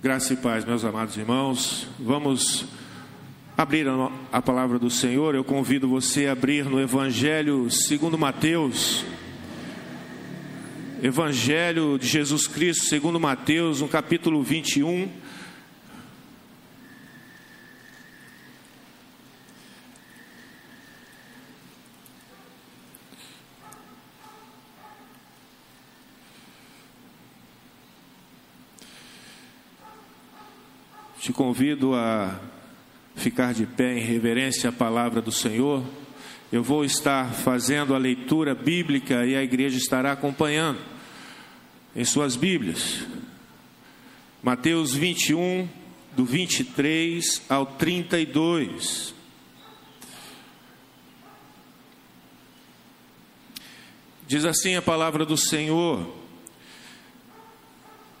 Graça e paz, meus amados irmãos. Vamos abrir a palavra do Senhor. Eu convido você a abrir no Evangelho segundo Mateus. Evangelho de Jesus Cristo segundo Mateus, no capítulo 21. Convido a ficar de pé em reverência à palavra do Senhor. Eu vou estar fazendo a leitura bíblica e a igreja estará acompanhando em suas Bíblias. Mateus 21, do 23 ao 32. Diz assim a palavra do Senhor: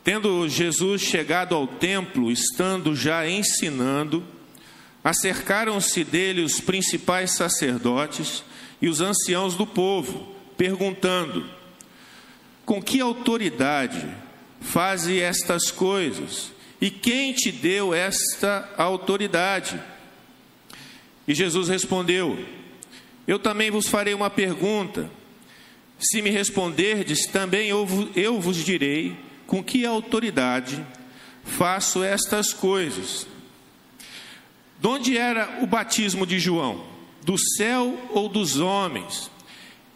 Tendo Jesus chegado ao templo, estando já ensinando, acercaram-se dele os principais sacerdotes e os anciãos do povo, perguntando: Com que autoridade faze estas coisas? E quem te deu esta autoridade? E Jesus respondeu: Eu também vos farei uma pergunta. Se me responderdes, também eu, vos direi com que autoridade faço estas coisas? De onde era o batismo de João? Do céu ou dos homens?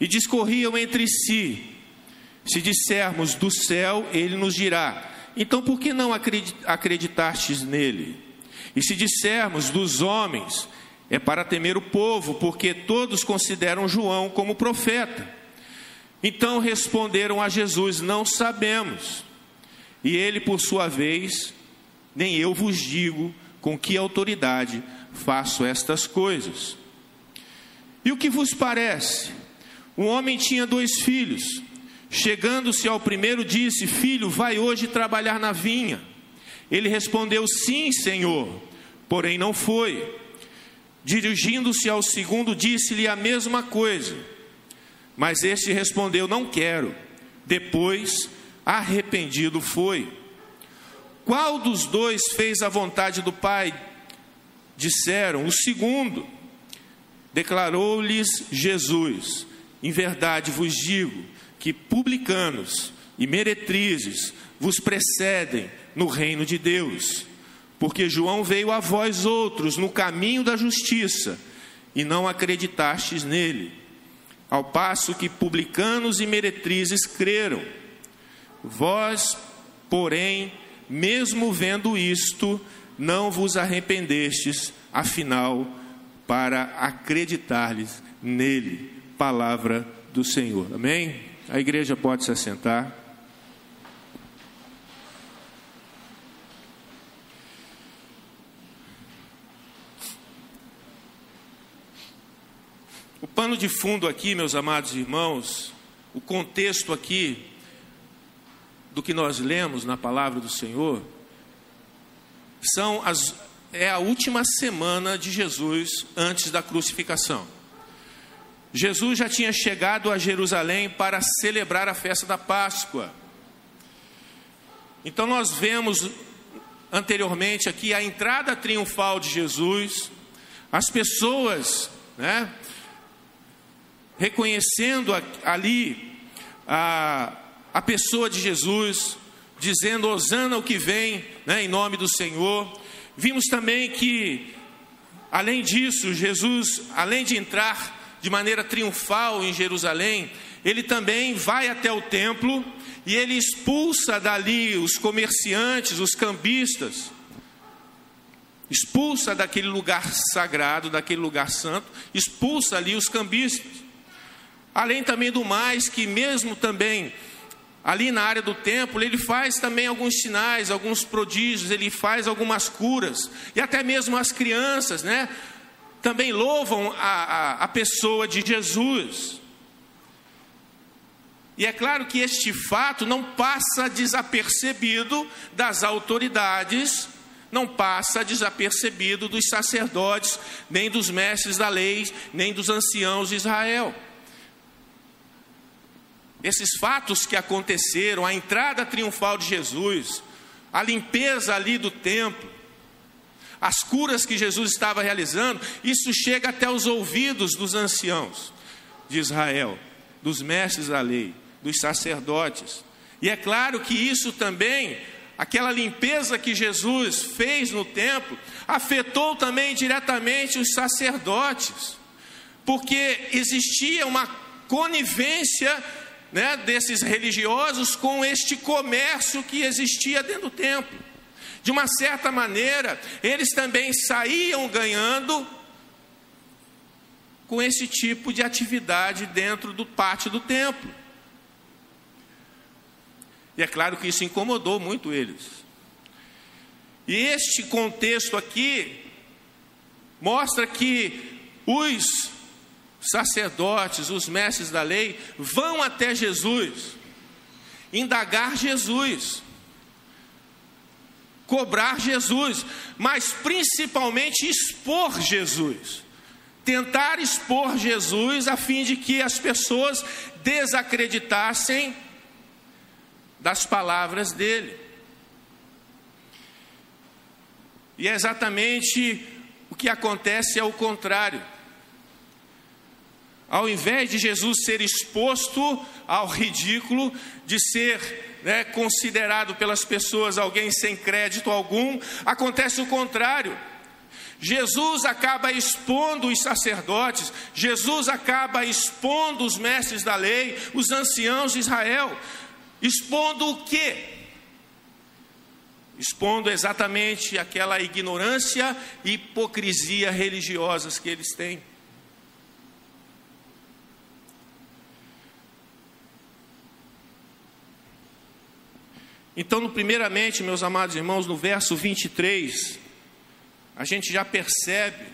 E discorriam entre si. Se dissermos do céu, ele nos dirá: então por que não acreditastes nele? E se dissermos dos homens, é para temer o povo, porque todos consideram João como profeta. Então responderam a Jesus: Não sabemos. E ele, por sua vez, nem eu vos digo com que autoridade faço estas coisas. E o que vos parece? Um homem tinha dois filhos. Chegando-se ao primeiro, disse: Filho, vai hoje trabalhar na vinha. Ele respondeu: Sim, senhor, porém não foi. Dirigindo-se ao segundo, disse-lhe a mesma coisa. Mas este respondeu: Não quero. Depois, arrependido foi. Qual dos dois fez a vontade do Pai? Disseram, o segundo. Declarou-lhes Jesus: Em verdade vos digo que publicanos e meretrizes vos precedem no reino de Deus. Porque João veio a vós outros no caminho da justiça e não acreditastes nele. Ao passo que publicanos e meretrizes creram. Vós, porém, mesmo vendo isto, não vos arrependestes, afinal, para acreditar-lhes nele. Palavra do Senhor. Amém? A igreja pode se assentar. O pano de fundo aqui, meus amados irmãos, o contexto aqui do que nós lemos na palavra do Senhor são as, é a última semana de Jesus antes da crucificação. Jesus já tinha chegado a Jerusalém para celebrar a festa da Páscoa. Então nós vemos anteriormente aqui a entrada triunfal de Jesus, as pessoas, né, reconhecendo ali a, a pessoa de Jesus, dizendo: Osana o que vem, né, em nome do Senhor. Vimos também que, além disso, Jesus, além de entrar de maneira triunfal em Jerusalém, ele também vai até o templo e ele expulsa dali os comerciantes, os cambistas, expulsa daquele lugar sagrado, daquele lugar santo, expulsa ali os cambistas. Além também do mais, que mesmo também ali na área do templo, ele faz também alguns sinais, alguns prodígios, ele faz algumas curas, e até mesmo as crianças, né? Também louvam a, a, a pessoa de Jesus. E é claro que este fato não passa desapercebido das autoridades, não passa desapercebido dos sacerdotes, nem dos mestres da lei, nem dos anciãos de Israel esses fatos que aconteceram, a entrada triunfal de Jesus, a limpeza ali do templo, as curas que Jesus estava realizando, isso chega até os ouvidos dos anciãos de Israel, dos mestres da lei, dos sacerdotes. E é claro que isso também, aquela limpeza que Jesus fez no templo, afetou também diretamente os sacerdotes, porque existia uma conivência né, desses religiosos com este comércio que existia dentro do templo. De uma certa maneira, eles também saíam ganhando com esse tipo de atividade dentro do pátio do templo. E é claro que isso incomodou muito eles. E este contexto aqui mostra que os sacerdotes, os mestres da lei, vão até Jesus, indagar Jesus, cobrar Jesus, mas principalmente expor Jesus. Tentar expor Jesus a fim de que as pessoas desacreditassem das palavras dele. E é exatamente o que acontece é o contrário. Ao invés de Jesus ser exposto ao ridículo, de ser né, considerado pelas pessoas alguém sem crédito algum, acontece o contrário. Jesus acaba expondo os sacerdotes, Jesus acaba expondo os mestres da lei, os anciãos de Israel, expondo o quê? Expondo exatamente aquela ignorância e hipocrisia religiosas que eles têm. Então, primeiramente, meus amados irmãos, no verso 23, a gente já percebe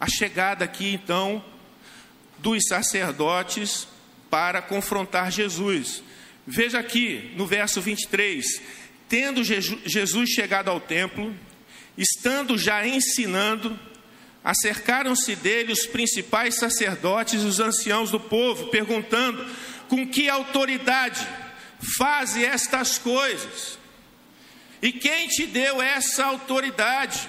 a chegada aqui, então, dos sacerdotes para confrontar Jesus. Veja aqui no verso 23: Tendo Jesus chegado ao templo, estando já ensinando, acercaram-se dele os principais sacerdotes e os anciãos do povo, perguntando: Com que autoridade faze estas coisas? E quem te deu essa autoridade?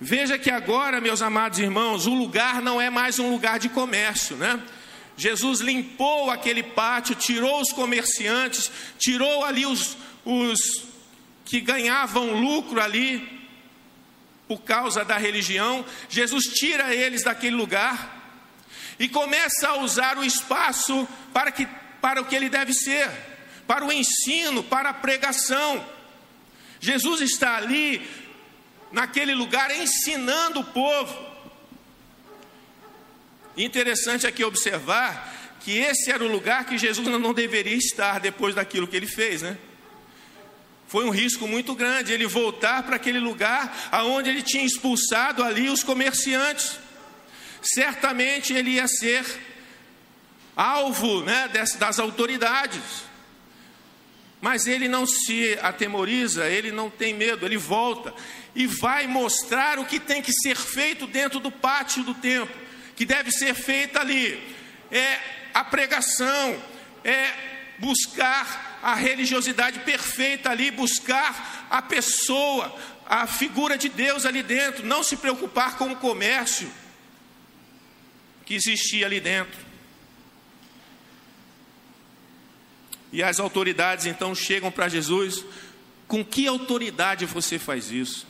Veja que agora, meus amados irmãos, o lugar não é mais um lugar de comércio, né? Jesus limpou aquele pátio, tirou os comerciantes, tirou ali os, os que ganhavam lucro ali por causa da religião. Jesus tira eles daquele lugar e começa a usar o espaço para, que, para o que ele deve ser para o ensino, para a pregação. Jesus está ali, naquele lugar, ensinando o povo. Interessante aqui observar que esse era o lugar que Jesus não deveria estar depois daquilo que ele fez, né? Foi um risco muito grande ele voltar para aquele lugar aonde ele tinha expulsado ali os comerciantes. Certamente ele ia ser alvo né, das autoridades. Mas ele não se atemoriza, ele não tem medo, ele volta e vai mostrar o que tem que ser feito dentro do pátio do templo, que deve ser feito ali. É a pregação, é buscar a religiosidade perfeita ali, buscar a pessoa, a figura de Deus ali dentro, não se preocupar com o comércio que existia ali dentro. E as autoridades então chegam para Jesus: com que autoridade você faz isso?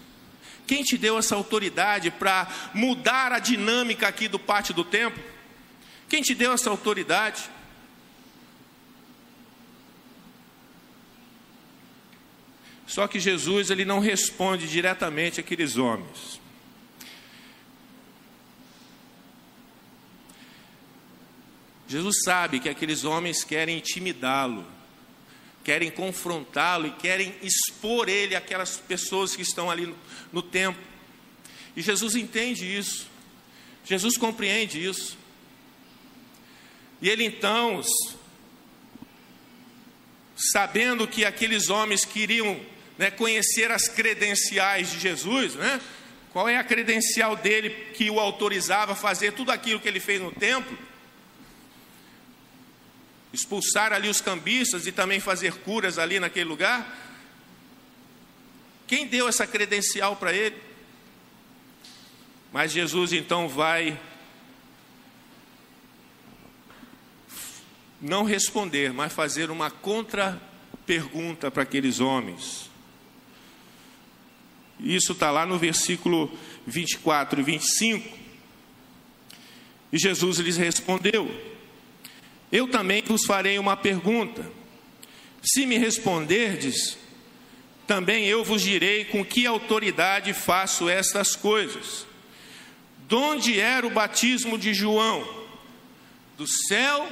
Quem te deu essa autoridade para mudar a dinâmica aqui do pátio do templo? Quem te deu essa autoridade? Só que Jesus ele não responde diretamente àqueles homens. Jesus sabe que aqueles homens querem intimidá-lo, querem confrontá-lo e querem expor ele àquelas pessoas que estão ali no, no templo. E Jesus entende isso, Jesus compreende isso. E ele então, sabendo que aqueles homens queriam né, conhecer as credenciais de Jesus, né? qual é a credencial dele que o autorizava a fazer tudo aquilo que ele fez no templo? Expulsar ali os cambistas e também fazer curas ali naquele lugar. Quem deu essa credencial para ele? Mas Jesus então vai não responder, mas fazer uma contra-pergunta para aqueles homens. Isso está lá no versículo 24 e 25. E Jesus lhes respondeu: Eu também vos farei uma pergunta. Se me responderdes, também eu vos direi com que autoridade faço estas coisas. De onde era o batismo de João? Do céu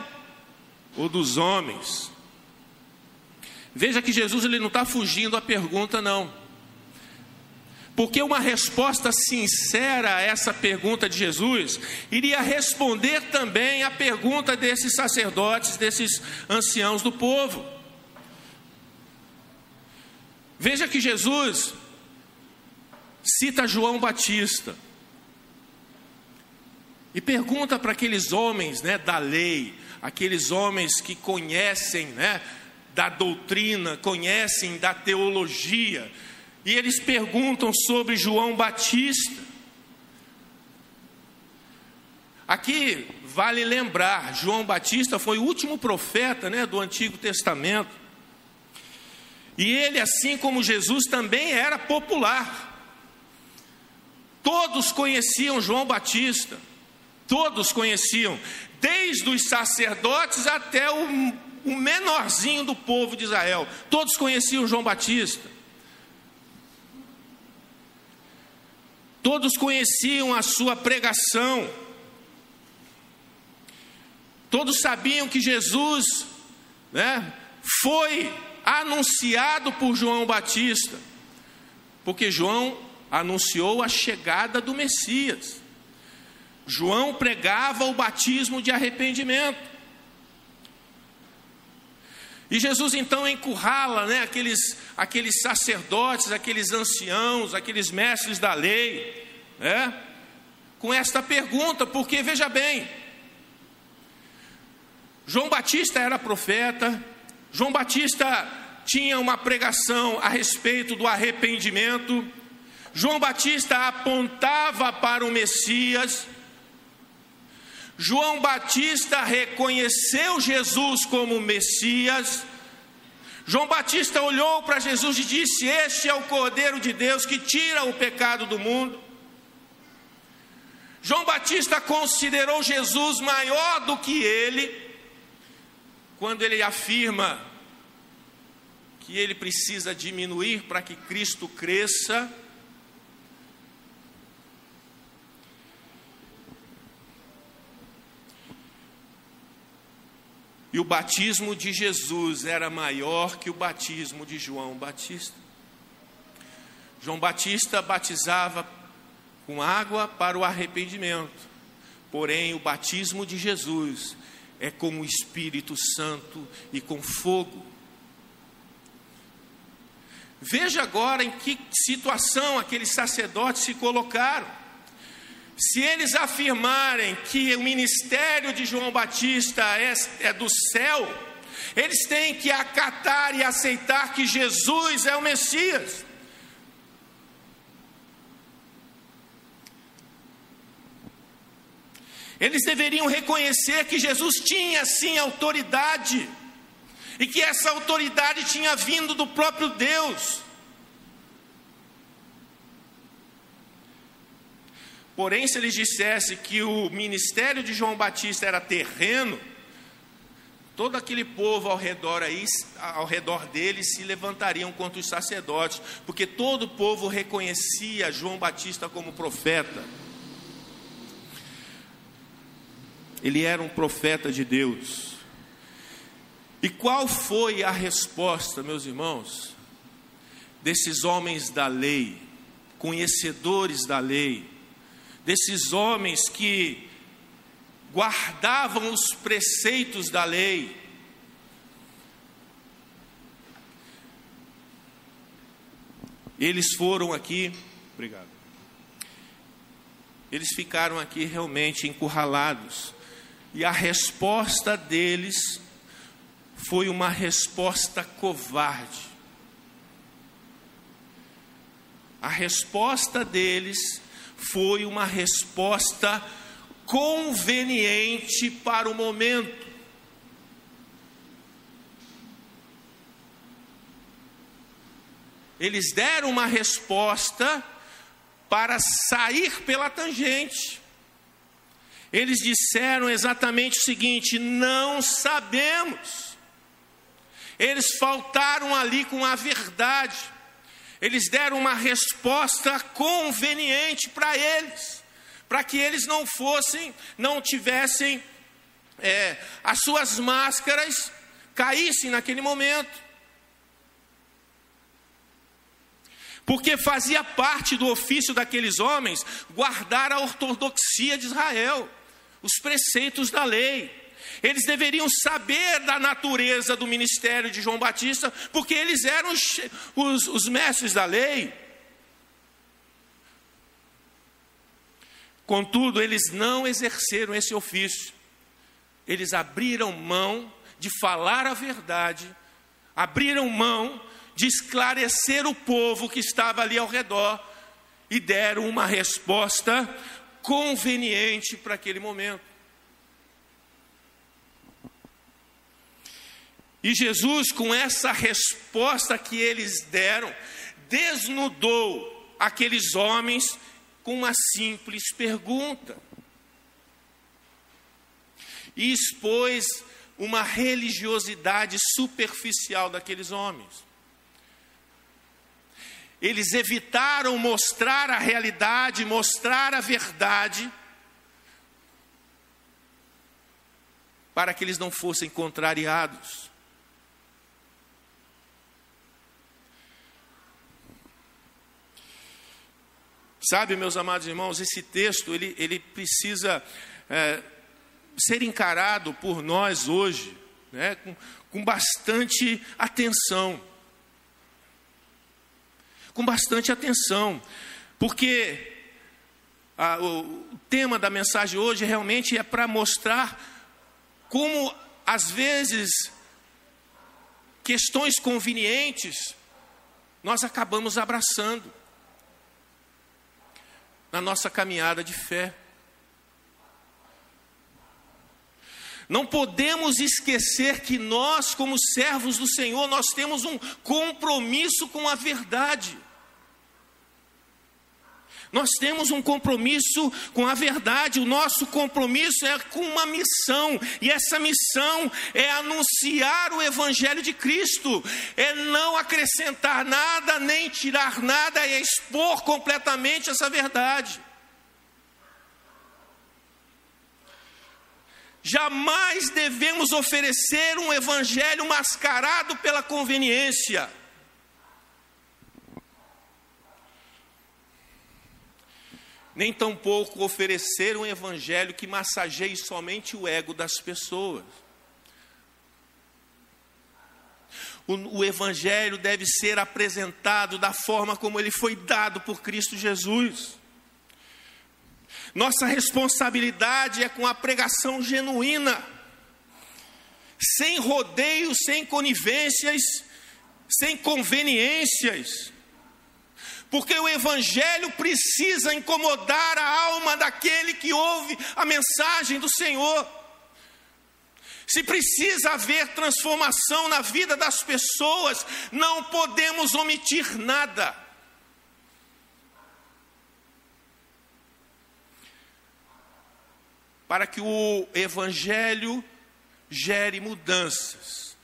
ou dos homens? Veja que Jesus ele não está fugindo à pergunta, não. Porque uma resposta sincera a essa pergunta de Jesus iria responder também à pergunta desses sacerdotes, desses anciãos do povo. Veja que Jesus cita João Batista e pergunta para aqueles homens né, da lei, aqueles homens que conhecem né, da doutrina, conhecem da teologia, e eles perguntam sobre João Batista. Aqui vale lembrar, João Batista foi o último profeta né, do Antigo Testamento. E ele, assim como Jesus, também era popular. Todos conheciam João Batista, todos conheciam, desde os sacerdotes até o, o menorzinho do povo de Israel, todos conheciam João Batista. Todos conheciam a sua pregação. Todos sabiam que Jesus né, foi anunciado por João Batista, porque João anunciou a chegada do Messias. João pregava o batismo de arrependimento. E Jesus então encurrala né, aqueles, aqueles sacerdotes, aqueles anciãos, aqueles mestres da lei, né, com esta pergunta, porque veja bem, João Batista era profeta, João Batista tinha uma pregação a respeito do arrependimento, João Batista apontava para o Messias, João Batista reconheceu Jesus como Messias. João Batista olhou para Jesus e disse: Este é o Cordeiro de Deus que tira o pecado do mundo. João Batista considerou Jesus maior do que ele, quando ele afirma que ele precisa diminuir para que Cristo cresça. E o batismo de Jesus era maior que o batismo de João Batista. João Batista batizava com água para o arrependimento, porém o batismo de Jesus é com o Espírito Santo e com fogo. Veja agora em que situação aqueles sacerdotes se colocaram. Se eles afirmarem que o ministério de João Batista é, é do céu, eles têm que acatar e aceitar que Jesus é o Messias. Eles deveriam reconhecer que Jesus tinha sim autoridade, e que essa autoridade tinha vindo do próprio Deus. Porém, se eles dissessem que o ministério de João Batista era terreno, todo aquele povo ao redor aí, ao redor dele, se levantariam contra os sacerdotes, porque todo o povo reconhecia João Batista como profeta. Ele era um profeta de Deus. E qual foi a resposta, meus irmãos, desses homens da lei, conhecedores da lei, desses homens que guardavam os preceitos da lei. Eles foram aqui, obrigado. Eles ficaram aqui realmente encurralados. E a resposta deles foi uma resposta covarde. A resposta deles foi uma resposta conveniente para o momento. Eles deram uma resposta para sair pela tangente. Eles disseram exatamente o seguinte: não sabemos. Eles faltaram ali com a verdade. Eles deram uma resposta conveniente para eles, para que eles não fossem, não tivessem é, as suas máscaras caíssem naquele momento. porque fazia parte do ofício daqueles homens guardar a ortodoxia de Israel, os preceitos da lei. Eles deveriam saber da natureza do ministério de João Batista, porque eles eram os, os, os mestres da lei. Contudo, eles não exerceram esse ofício. Eles abriram mão de falar a verdade, abriram mão de esclarecer o povo que estava ali ao redor e deram uma resposta conveniente para aquele momento. E Jesus, com essa resposta que eles deram, desnudou aqueles homens com uma simples pergunta. E expôs uma religiosidade superficial daqueles homens. Eles evitaram mostrar a realidade, mostrar a verdade, para que eles não fossem contrariados. Sabe, meus amados irmãos, esse texto ele, ele precisa é, ser encarado por nós hoje né, com, com bastante atenção. Com bastante atenção, porque a, o tema da mensagem hoje realmente é para mostrar como, às vezes, questões convenientes nós acabamos abraçando na nossa caminhada de fé. Não podemos esquecer que nós, como servos do Senhor, nós temos um compromisso com a verdade. Nós temos um compromisso com a verdade, o nosso compromisso é com uma missão, e essa missão é anunciar o Evangelho de Cristo, é não acrescentar nada, nem tirar nada, é expor completamente essa verdade. Jamais devemos oferecer um evangelho mascarado pela conveniência. Nem tampouco oferecer um evangelho que massageie somente o ego das pessoas. O, o, Evangelho deve ser apresentado da forma como ele foi dado por Cristo Jesus. Nossa responsabilidade é com a pregação genuína, sem rodeios, sem conivências, sem conveniências. Porque o Evangelho precisa incomodar a alma daquele que ouve a mensagem do Senhor. Se precisa haver transformação na vida das pessoas, não podemos omitir nada. para que o Evangelho gere mudanças,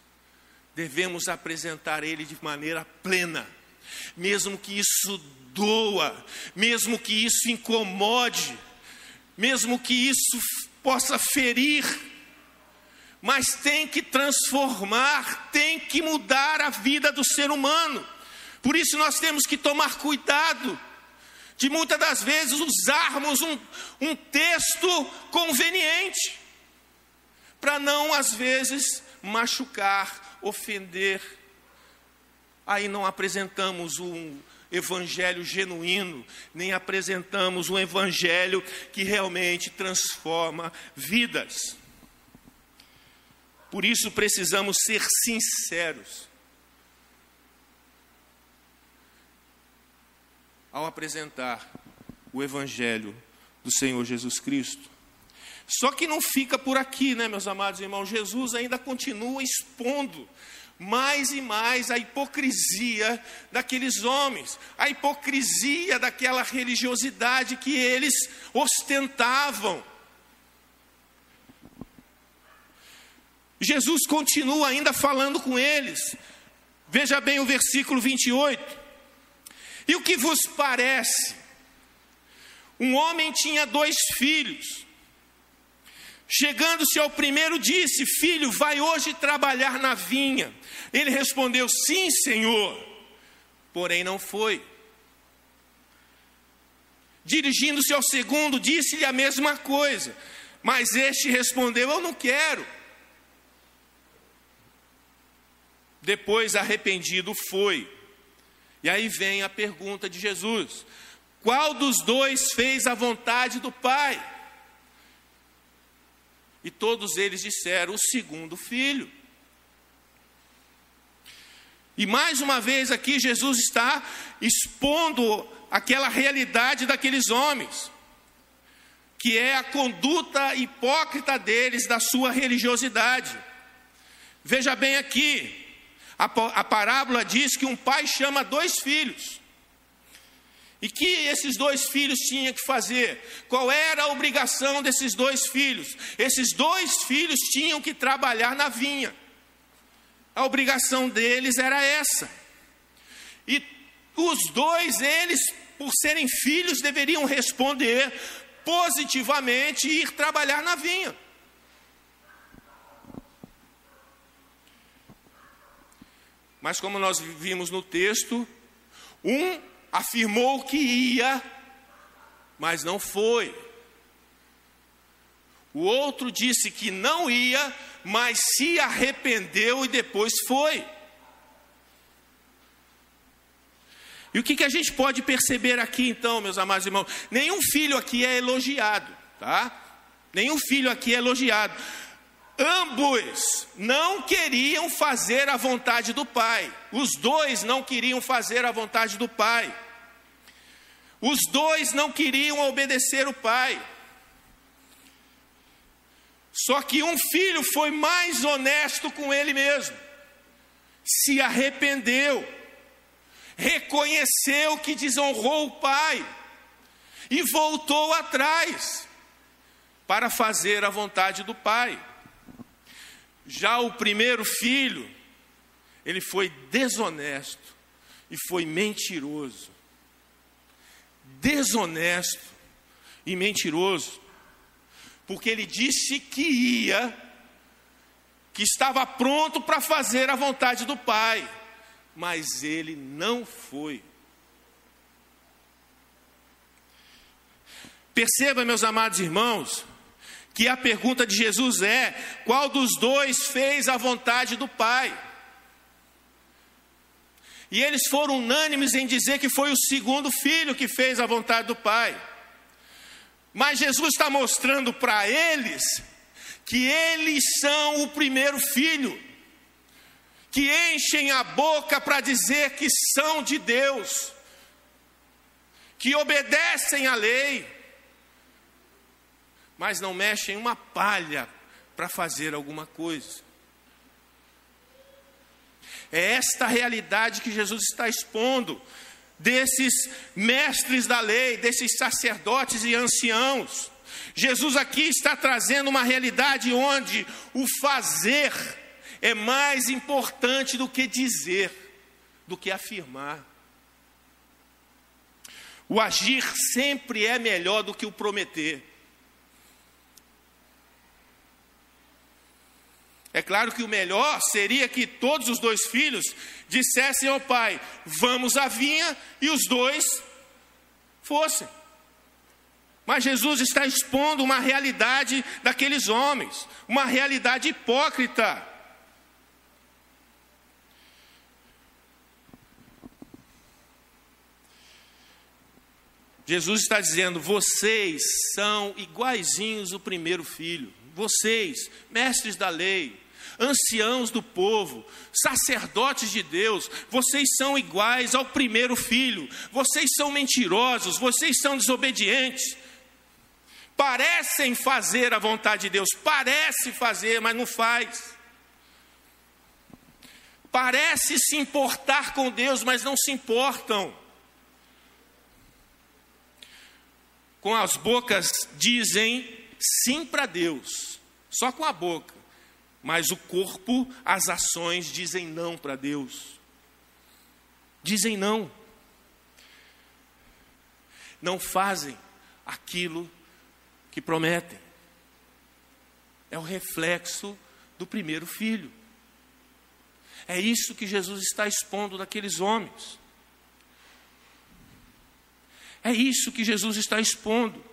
devemos apresentar ele de maneira plena, mesmo que isso doa, mesmo que isso incomode, mesmo que isso possa ferir, mas tem que transformar, tem que mudar a vida do ser humano. Por isso nós temos que tomar cuidado de muitas das vezes usarmos um, um texto conveniente, para não, às vezes, machucar, ofender. Aí não apresentamos um evangelho genuíno, nem apresentamos um evangelho que realmente transforma vidas. Por isso precisamos ser sinceros. Ao apresentar o Evangelho do Senhor Jesus Cristo. Só que não fica por aqui, né, meus amados irmãos? Jesus ainda continua expondo mais e mais a hipocrisia daqueles homens, a hipocrisia daquela religiosidade que eles ostentavam. Jesus continua ainda falando com eles. Veja bem o versículo 28. E o que vos parece? Um homem tinha dois filhos. Chegando-se ao primeiro, disse: Filho, vai hoje trabalhar na vinha. Ele respondeu: Sim, senhor. Porém, não foi. Dirigindo-se ao segundo, disse-lhe a mesma coisa. Mas este respondeu: Eu não quero. Depois, arrependido, foi. E aí vem a pergunta de Jesus: Qual dos dois fez a vontade do Pai? E todos eles disseram: o segundo filho. E mais uma vez aqui Jesus está expondo aquela realidade daqueles homens, que é a conduta hipócrita deles, da sua religiosidade. Veja bem aqui, a, parábola diz que um pai chama dois filhos. E que esses dois filhos tinham que fazer? Qual era a obrigação desses dois filhos? Esses dois filhos tinham que trabalhar na vinha. A obrigação deles era essa. E os dois, eles, por serem filhos, deveriam responder positivamente e ir trabalhar na vinha. Mas como nós vimos no texto, um afirmou que ia, mas não foi. O outro disse que não ia, mas se arrependeu e depois foi. E o que, que a gente pode perceber aqui então, meus amados irmãos? Nenhum filho aqui é elogiado, tá? Nenhum filho aqui é elogiado. Ambos não queriam fazer a vontade do Pai. Os dois não queriam fazer a vontade do Pai. Os dois não queriam obedecer o pai. Só que um filho foi mais honesto com ele mesmo, se arrependeu, reconheceu que desonrou o pai e voltou atrás para fazer a vontade do pai. Já o primeiro filho, ele foi desonesto e foi mentiroso desonesto e mentiroso, porque ele disse que ia, que estava pronto para fazer a vontade do Pai, mas ele não foi. Perceba, meus amados irmãos, que a pergunta de Jesus é: qual dos dois fez a vontade do Pai? E eles foram unânimes em dizer que foi o segundo filho que fez a vontade do Pai. Mas Jesus está mostrando para eles que eles são o primeiro filho, que enchem a boca para dizer que são de Deus, que obedecem à lei, mas não mexem uma palha para fazer alguma coisa. É esta realidade que Jesus está expondo, desses mestres da lei, desses sacerdotes e anciãos. Jesus aqui está trazendo uma realidade onde o fazer é mais importante do que dizer, do que afirmar. O agir sempre é melhor do que o prometer. É claro que o melhor seria que todos os dois filhos dissessem ao pai: Vamos à vinha, e os dois fossem. Mas Jesus está expondo uma realidade daqueles homens, uma realidade hipócrita. Jesus está dizendo: vocês são iguaizinhos o primeiro filho. Vocês, mestres da lei, anciãos do povo, sacerdotes de Deus, vocês são iguais ao primeiro filho, vocês são mentirosos, vocês são desobedientes. Parecem fazer a vontade de Deus, parece fazer, mas não faz. Parece se importar com Deus, mas não se importam. Com as bocas dizem sim para Deus, só com a boca, mas o corpo, as ações dizem não para Deus. Dizem não. Não fazem aquilo que prometem. É o reflexo do primeiro filho. É isso que Jesus está expondo daqueles homens. É isso que Jesus está expondo.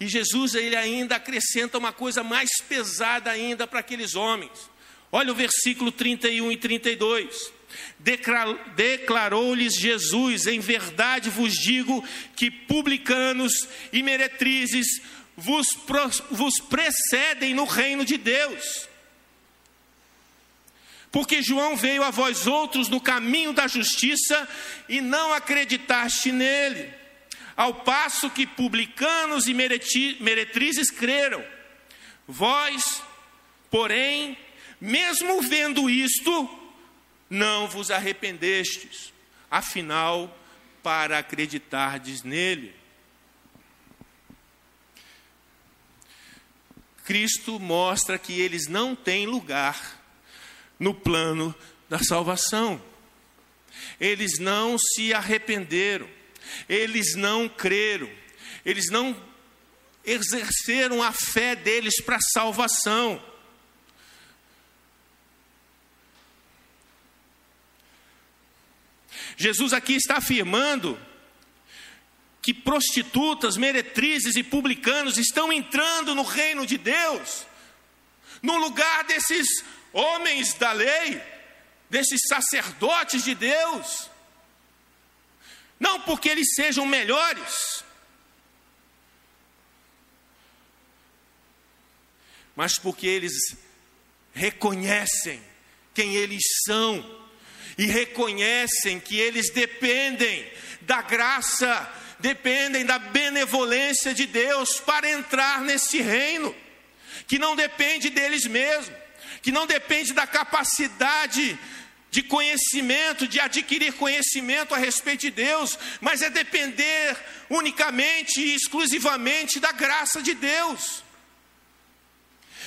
E Jesus ele ainda acrescenta uma coisa mais pesada ainda para aqueles homens. Olha o versículo 31 e 32. Declarou-lhes Jesus: Em verdade vos digo que publicanos e meretrizes vos, vos precedem no reino de Deus. Porque João veio a vós outros no caminho da justiça e não acreditaste nele, ao passo que publicanos e meretrizes creram. Vós, porém, mesmo vendo isto, não vos arrependestes, afinal, para acreditardes nele. Cristo mostra que eles não têm lugar no plano da salvação. Eles não se arrependeram, eles não creram, eles não exerceram a fé deles para salvação. Jesus aqui está afirmando que prostitutas, meretrizes e publicanos estão entrando no reino de Deus, no lugar desses homens da lei, desses sacerdotes de Deus, não porque eles sejam melhores, mas porque eles reconhecem quem eles são e reconhecem que eles dependem da graça, dependem da benevolência de Deus para entrar nesse reino, que não depende deles mesmos que não depende da capacidade de conhecimento, de adquirir conhecimento a respeito de Deus, mas é depender unicamente e exclusivamente da graça de Deus.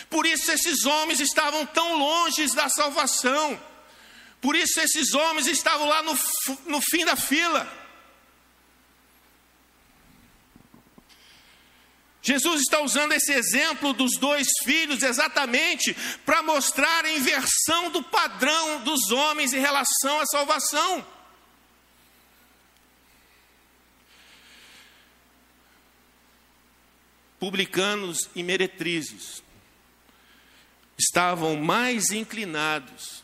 Por isso esses homens estavam tão longe da salvação, por isso esses homens estavam lá no, no fim da fila. Jesus está usando esse exemplo dos dois filhos exatamente para mostrar a inversão do padrão dos homens em relação à salvação. Publicanos e meretrizes estavam mais inclinados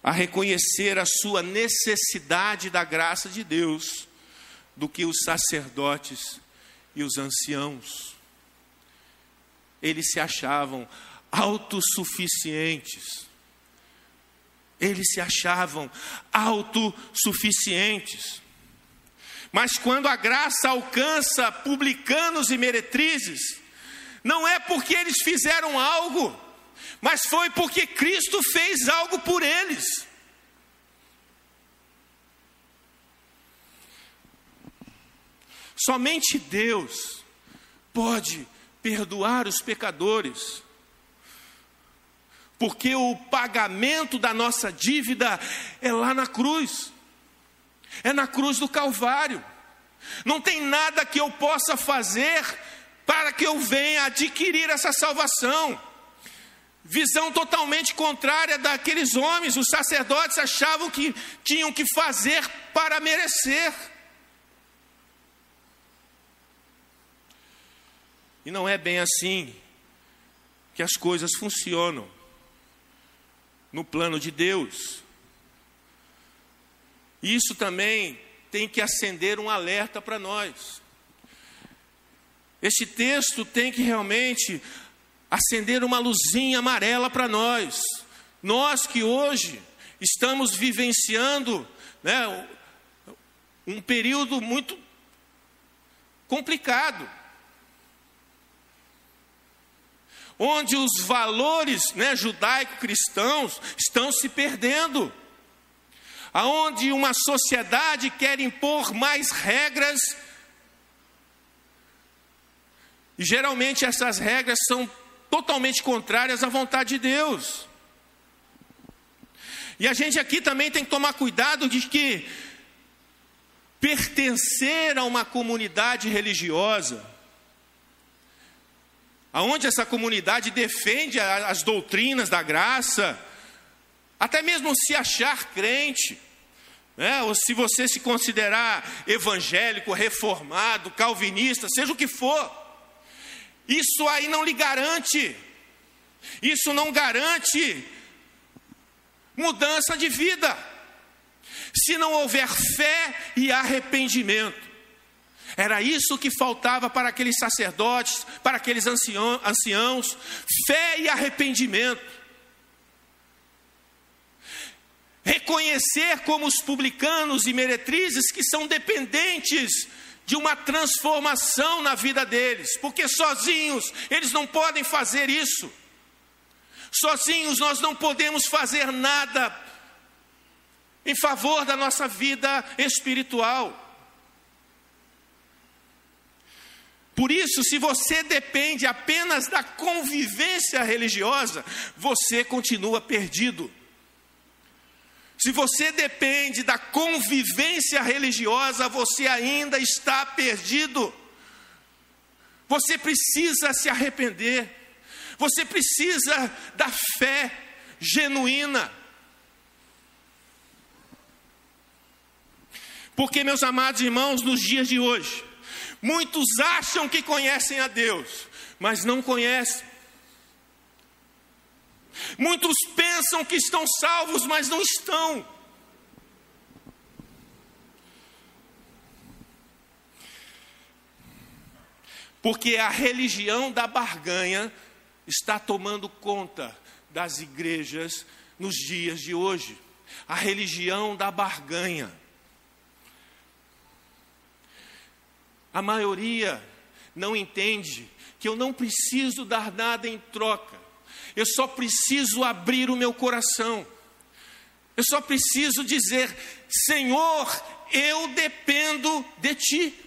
a reconhecer a sua necessidade da graça de Deus do que os sacerdotes e os anciãos. Eles se achavam autossuficientes. Eles se achavam autossuficientes. Mas quando a graça alcança publicanos e meretrizes, não é porque eles fizeram algo, mas foi porque Cristo fez algo por eles. Somente Deus pode perdoar os pecadores, porque o pagamento da nossa dívida é lá na cruz, é na cruz do Calvário. Não tem nada que eu possa fazer para que eu venha adquirir essa salvação. Visão totalmente contrária daqueles homens, os sacerdotes achavam que tinham que fazer para merecer. E não é bem assim que as coisas funcionam no plano de Deus. Isso também tem que acender um alerta para nós. Este texto tem que realmente acender uma luzinha amarela para nós. Nós que hoje estamos vivenciando né, um período muito complicado, onde os valores né, judaico-cristãos estão se perdendo, aonde uma sociedade quer impor mais regras, e geralmente essas regras são totalmente contrárias à vontade de Deus. E a gente aqui também tem que tomar cuidado de que pertencer a uma comunidade religiosa, aonde essa comunidade defende as doutrinas da graça, até mesmo se achar crente, né? ou se você se considerar evangélico, reformado, calvinista, seja o que for, isso aí não lhe garante, isso não garante mudança de vida. Se não houver fé e arrependimento. Era isso que faltava para aqueles sacerdotes, para aqueles anciãos: fé e arrependimento. Reconhecer como os publicanos e meretrizes que são dependentes de uma transformação na vida deles, porque sozinhos eles não podem fazer isso. Sozinhos nós não podemos fazer nada em favor da nossa vida espiritual. Por isso, se você depende apenas da convivência religiosa, você continua perdido. Se você depende da convivência religiosa, você ainda está perdido. Você precisa se arrepender. Você precisa da fé genuína. Porque, meus amados irmãos, nos dias de hoje, muitos acham que conhecem a Deus, mas não conhecem. Muitos pensam que estão salvos, mas não estão. Porque a religião da barganha está tomando conta das igrejas nos dias de hoje. A religião da barganha. A maioria não entende que eu não preciso dar nada em troca, eu só preciso abrir o meu coração, eu só preciso dizer: Senhor, eu dependo de Ti.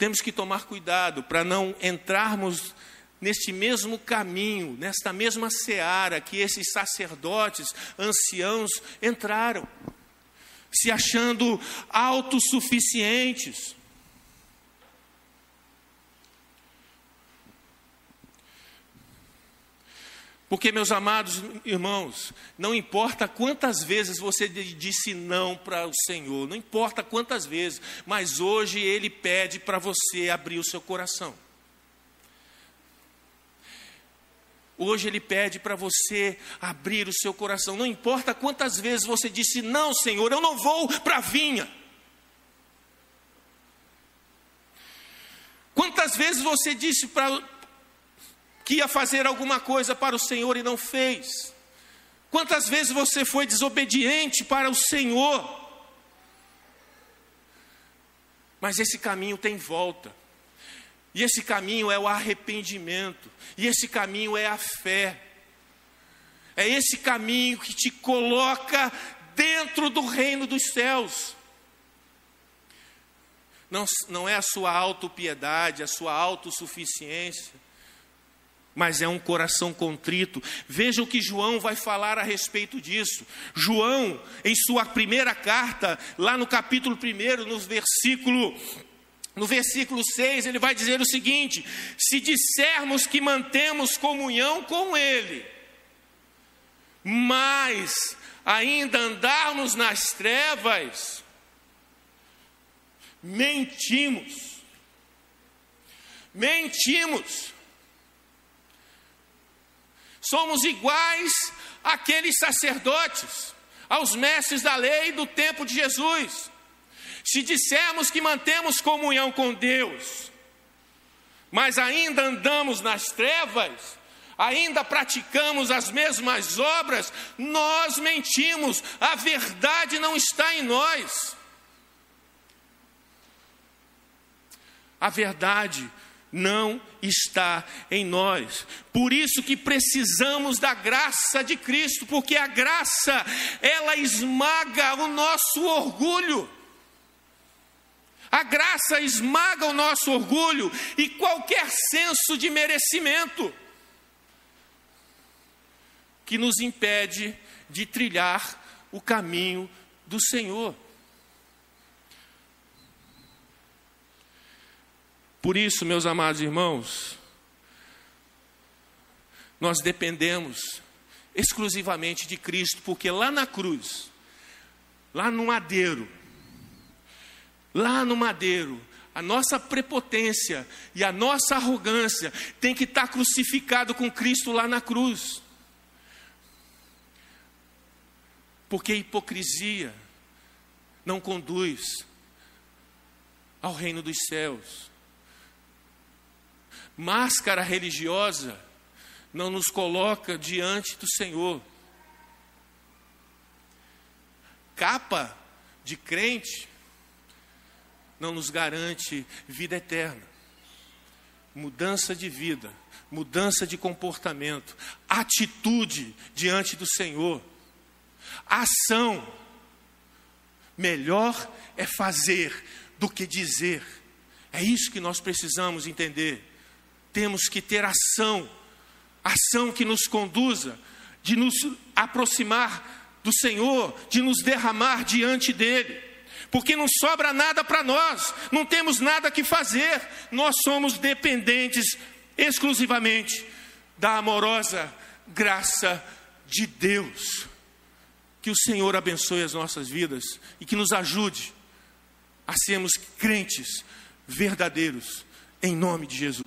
Temos que tomar cuidado para não entrarmos neste mesmo caminho, nesta mesma seara que esses sacerdotes, anciãos entraram, se achando autossuficientes. Porque, meus amados irmãos, não importa quantas vezes você disse não para o Senhor, não importa quantas vezes, mas hoje Ele pede para você abrir o seu coração. Hoje Ele pede para você abrir o seu coração. Não importa quantas vezes você disse, não, Senhor, eu não vou para a vinha. Quantas vezes você disse para que ia fazer alguma coisa para o Senhor e não fez? Quantas vezes você foi desobediente para o Senhor? Mas esse caminho tem volta. E esse caminho é o arrependimento, e esse caminho é a fé. É esse caminho que te coloca dentro do reino dos céus. Não, não é a sua autopiedade, a sua autossuficiência, mas é um coração contrito. Veja o que João vai falar a respeito disso. João, em sua primeira carta, lá no capítulo 1, no versículo no versículo 6, ele vai dizer o seguinte: se dissermos que mantemos comunhão com Ele, mas ainda andarmos nas trevas, mentimos. Mentimos. Somos iguais àqueles sacerdotes, aos mestres da lei do tempo de Jesus Se dissermos que mantemos comunhão com Deus, mas ainda andamos nas trevas, ainda praticamos as mesmas obras, nós mentimos, a verdade não está em nós. A verdade não está em nós. Por isso que precisamos da graça de Cristo, porque a graça, ela esmaga o nosso orgulho. A graça esmaga o nosso orgulho e qualquer senso de merecimento que nos impede de trilhar o caminho do Senhor. Por isso, meus amados irmãos, nós dependemos exclusivamente de Cristo, porque lá na cruz, lá no madeiro, lá no madeiro, a nossa prepotência e a nossa arrogância tem que estar crucificado com Cristo lá na cruz. Porque hipocrisia não conduz ao reino dos céus. Máscara religiosa não nos coloca diante do Senhor. Capa de crente não nos garante vida eterna. Mudança de vida, mudança de comportamento, atitude diante do Senhor, ação. Melhor é fazer do que dizer. É isso que nós precisamos entender temos que ter ação, ação que nos conduza, de nos aproximar do Senhor, de nos derramar diante dEle, porque não sobra nada para nós, não temos nada que fazer, nós somos dependentes exclusivamente da amorosa graça de Deus. Que o Senhor abençoe as nossas vidas e que nos ajude a sermos crentes verdadeiros, em nome de Jesus.